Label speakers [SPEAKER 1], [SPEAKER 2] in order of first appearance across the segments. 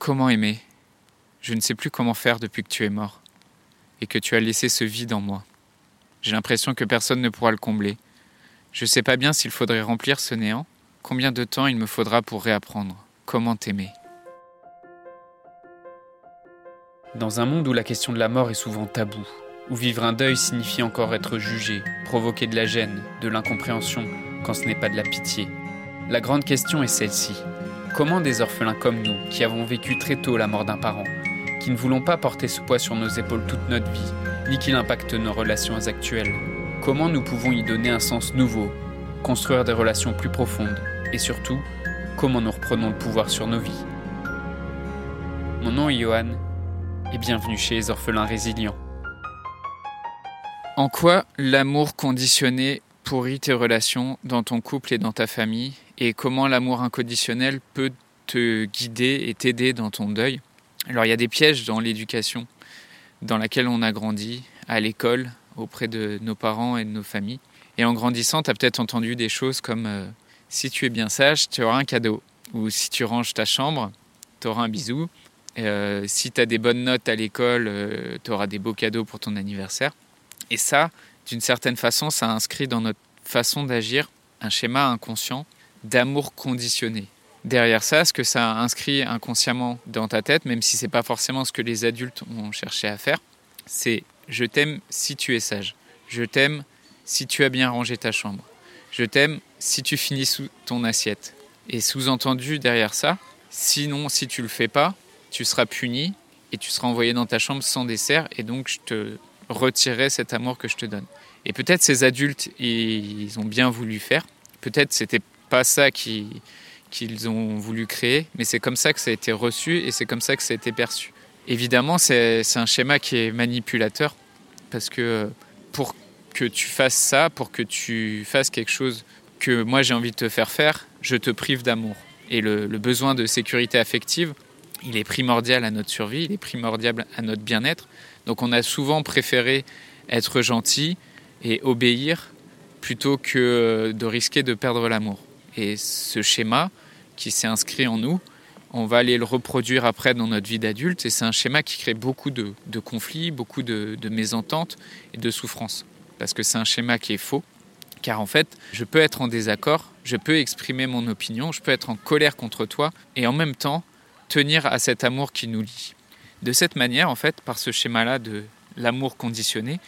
[SPEAKER 1] Comment aimer? Je ne sais plus comment faire depuis que tu es mort et que tu as laissé ce vide en moi. J'ai l'impression que personne ne pourra le combler. Je ne sais pas bien s'il faudrait remplir ce néant, combien de temps il me faudra pour réapprendre. Comment t'aimer?
[SPEAKER 2] Dans un monde où la question de la mort est souvent taboue, où vivre un deuil signifie encore être jugé, provoquer de la gêne, de l'incompréhension, quand ce n'est pas de la pitié, la grande question est celle-ci. Comment des orphelins comme nous, qui avons vécu très tôt la mort d'un parent, qui ne voulons pas porter ce poids sur nos épaules toute notre vie, ni qu'il impacte nos relations actuelles, comment nous pouvons y donner un sens nouveau, construire des relations plus profondes, et surtout, comment nous reprenons le pouvoir sur nos vies Mon nom est Johan, et bienvenue chez les orphelins résilients.
[SPEAKER 1] En quoi l'amour conditionné pourrit tes relations dans ton couple et dans ta famille et comment l'amour inconditionnel peut te guider et t'aider dans ton deuil. Alors il y a des pièges dans l'éducation dans laquelle on a grandi, à l'école, auprès de nos parents et de nos familles. Et en grandissant, tu as peut-être entendu des choses comme euh, si tu es bien sage, tu auras un cadeau. Ou si tu ranges ta chambre, tu auras un bisou. Euh, si tu as des bonnes notes à l'école, euh, tu auras des beaux cadeaux pour ton anniversaire. Et ça, d'une certaine façon, ça inscrit dans notre façon d'agir un schéma inconscient d'amour conditionné. Derrière ça, ce que ça inscrit inconsciemment dans ta tête, même si c'est pas forcément ce que les adultes ont cherché à faire, c'est je t'aime si tu es sage. Je t'aime si tu as bien rangé ta chambre. Je t'aime si tu finis sous ton assiette. Et sous-entendu derrière ça, sinon si tu le fais pas, tu seras puni et tu seras envoyé dans ta chambre sans dessert et donc je te retirerai cet amour que je te donne. Et peut-être ces adultes, ils ont bien voulu faire. Peut-être c'était pas ça qu'ils ont voulu créer, mais c'est comme ça que ça a été reçu et c'est comme ça que ça a été perçu. Évidemment, c'est un schéma qui est manipulateur parce que pour que tu fasses ça, pour que tu fasses quelque chose que moi j'ai envie de te faire faire, je te prive d'amour. Et le, besoin de sécurité affective, il est primordial à notre survie, il est primordial à notre bien-être. Donc on a souvent préféré être gentil, et obéir plutôt que de risquer de perdre l'amour. Et ce schéma qui s'est inscrit en nous, on va aller le reproduire après dans notre vie d'adulte et c'est un schéma qui crée beaucoup de, conflits, beaucoup de, de, mésententes et de souffrances. Parce que c'est un schéma qui est faux, car en fait, je peux être en désaccord, je peux exprimer mon opinion, je peux être en colère contre toi et en même temps tenir à cet amour qui nous lie. De cette manière, en fait, par ce schéma-là de l'amour conditionné,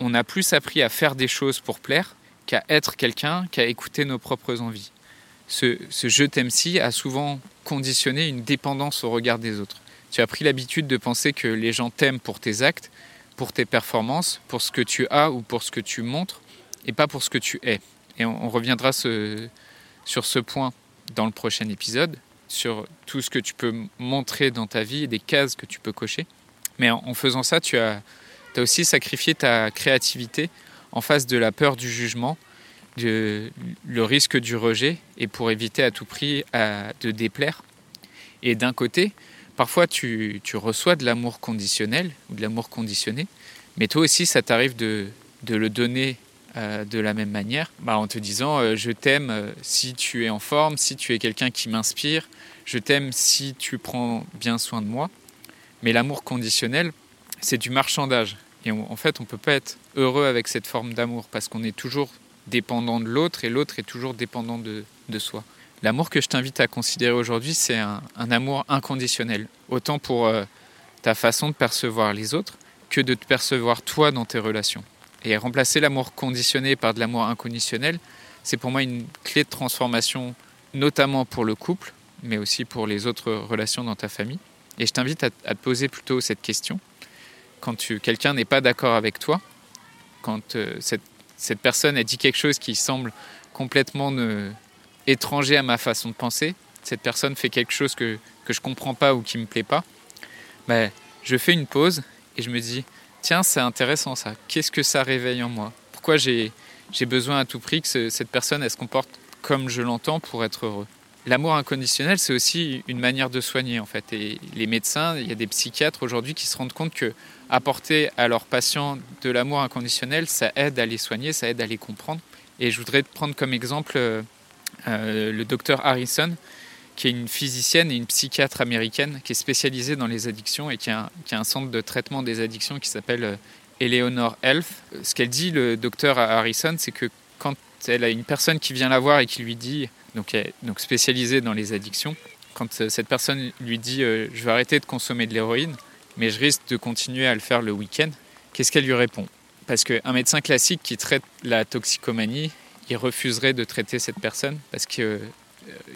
[SPEAKER 1] on a plus appris à faire des choses pour plaire qu'à être quelqu'un, qu'à écouter nos propres envies. Ce, je t'aime-ci a souvent conditionné une dépendance au regard des autres. Tu as pris l'habitude de penser que les gens t'aiment pour tes actes, pour tes performances, pour ce que tu as ou pour ce que tu montres, et pas pour ce que tu es. Et on, reviendra sur ce point dans le prochain épisode, sur tout ce que tu peux montrer dans ta vie des cases que tu peux cocher. Mais en faisant ça, tu as, tu as aussi sacrifié ta créativité en face de la peur du jugement, de, le risque du rejet, et pour éviter à tout prix de déplaire. Et d'un côté, parfois tu, reçois de l'amour conditionnel ou de l'amour conditionné, mais toi aussi ça t'arrive de, le donner euh, de la même manière, bah, en te disant euh, je t'aime euh, si tu es en forme, si tu es quelqu'un qui m'inspire, je t'aime si tu prends bien soin de moi. Mais l'amour conditionnel, c'est du marchandage. Et en fait, on ne peut pas être heureux avec cette forme d'amour parce qu'on est toujours dépendant de l'autre et l'autre est toujours dépendant de, soi. L'amour que je t'invite à considérer aujourd'hui, c'est un, amour inconditionnel, autant pour ta façon de percevoir les autres que de te percevoir toi dans tes relations. Et remplacer l'amour conditionné par de l'amour inconditionnel, c'est pour moi une clé de transformation, notamment pour le couple, mais aussi pour les autres relations dans ta famille. Et je t'invite à, te poser plutôt cette question quand quelqu'un n'est pas d'accord avec toi, quand euh, cette, cette, personne a dit quelque chose qui semble complètement étranger à ma façon de penser, cette personne fait quelque chose que, que je comprends pas ou qui me plaît pas, ben, je fais une pause et je me dis tiens c'est intéressant ça, qu'est-ce que ça réveille en moi? Pourquoi j'ai besoin à tout prix que cette personne se comporte comme je l'entends pour être heureux? L'amour inconditionnel, c'est aussi une manière de soigner en fait. Et les médecins, il y a des psychiatres aujourd'hui qui se rendent compte que apporter à leurs patients de l'amour inconditionnel, ça aide à les soigner, ça aide à les comprendre. Et je voudrais prendre comme exemple euh, le docteur Harrison, qui est une physicienne et une psychiatre américaine qui est spécialisée dans les addictions et qui a, qui a un centre de traitement des addictions qui s'appelle euh, Eleanor Health. Ce qu'elle dit, le docteur Harrison, c'est que quand elle a une personne qui vient la voir et qui lui dit, donc, donc spécialisée dans les addictions, quand cette personne lui dit Je vais arrêter de consommer de l'héroïne, mais je risque de continuer à le faire le week-end, qu'est-ce qu'elle lui répond? Parce qu'un médecin classique qui traite la toxicomanie, il refuserait de traiter cette personne parce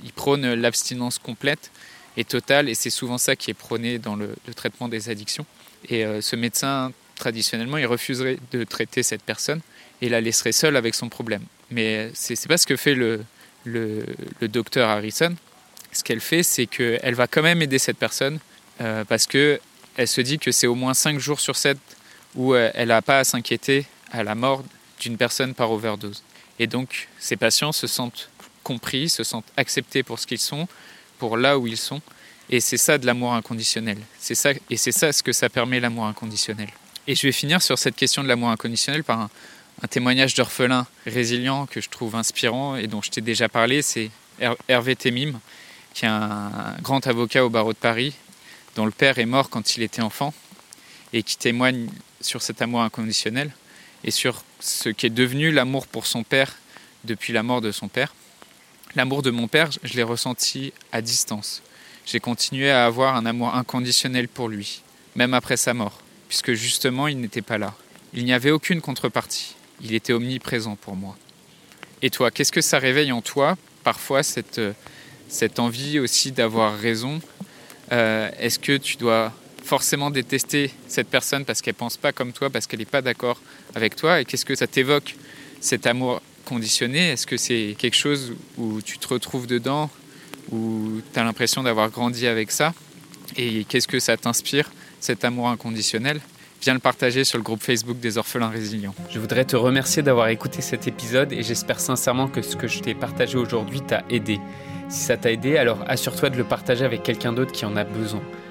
[SPEAKER 1] qu'il prône l'abstinence complète et totale, et c'est souvent ça qui est prôné dans le, traitement des addictions. Et ce médecin traditionnellement, il refuserait de traiter cette personne et la laisserait seule avec son problème. Mais c'est n'est pas ce que fait le, docteur Harrison. Ce qu'elle fait, c'est qu'elle va quand même aider cette personne euh, parce que elle se dit que c'est au moins 5 jours sur 7 où euh, elle n'a pas à s'inquiéter à la mort d'une personne par overdose. Et donc, ces patients se sentent compris, se sentent acceptés pour ce qu'ils sont, pour là où ils sont. Et c'est ça de l'amour inconditionnel. C'est ça, et c'est ça ce que ça permet l'amour inconditionnel. Et je vais finir sur cette question de l'amour inconditionnel par un, témoignage d'orphelin résilient que je trouve inspirant et dont je t'ai déjà parlé. C'est Hervé Temim, qui est un, grand avocat au barreau de Paris, dont le père est mort quand il était enfant et qui témoigne sur cet amour inconditionnel et sur ce qui est devenu l'amour pour son père depuis la mort de son père. L'amour de mon père, je l'ai ressenti à distance. J'ai continué à avoir un amour inconditionnel pour lui, même après sa mort puisque justement il n'était pas là. Il n'y avait aucune contrepartie. Il était omniprésent pour moi. Et toi, qu'est-ce que ça réveille en toi, parfois, cette, cette envie aussi d'avoir raison? Euh, Est-ce que tu dois forcément détester cette personne parce qu'elle pense pas comme toi, parce qu'elle n'est pas d'accord avec toi? Et qu'est-ce que ça t'évoque, cet amour Est-ce que c'est quelque chose où tu te retrouves dedans, où tu as l'impression d'avoir grandi avec ça? Et qu'est-ce que ça t'inspire cet amour inconditionnel, viens le partager sur le groupe Facebook des orphelins résilients.
[SPEAKER 2] Je voudrais te remercier d'avoir écouté cet épisode et j'espère sincèrement que ce que je t'ai partagé aujourd'hui t'a aidé. Si ça t'a aidé, alors assure-toi de le partager avec quelqu'un d'autre qui en a besoin.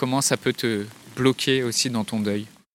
[SPEAKER 1] comment ça peut te bloquer aussi dans ton deuil.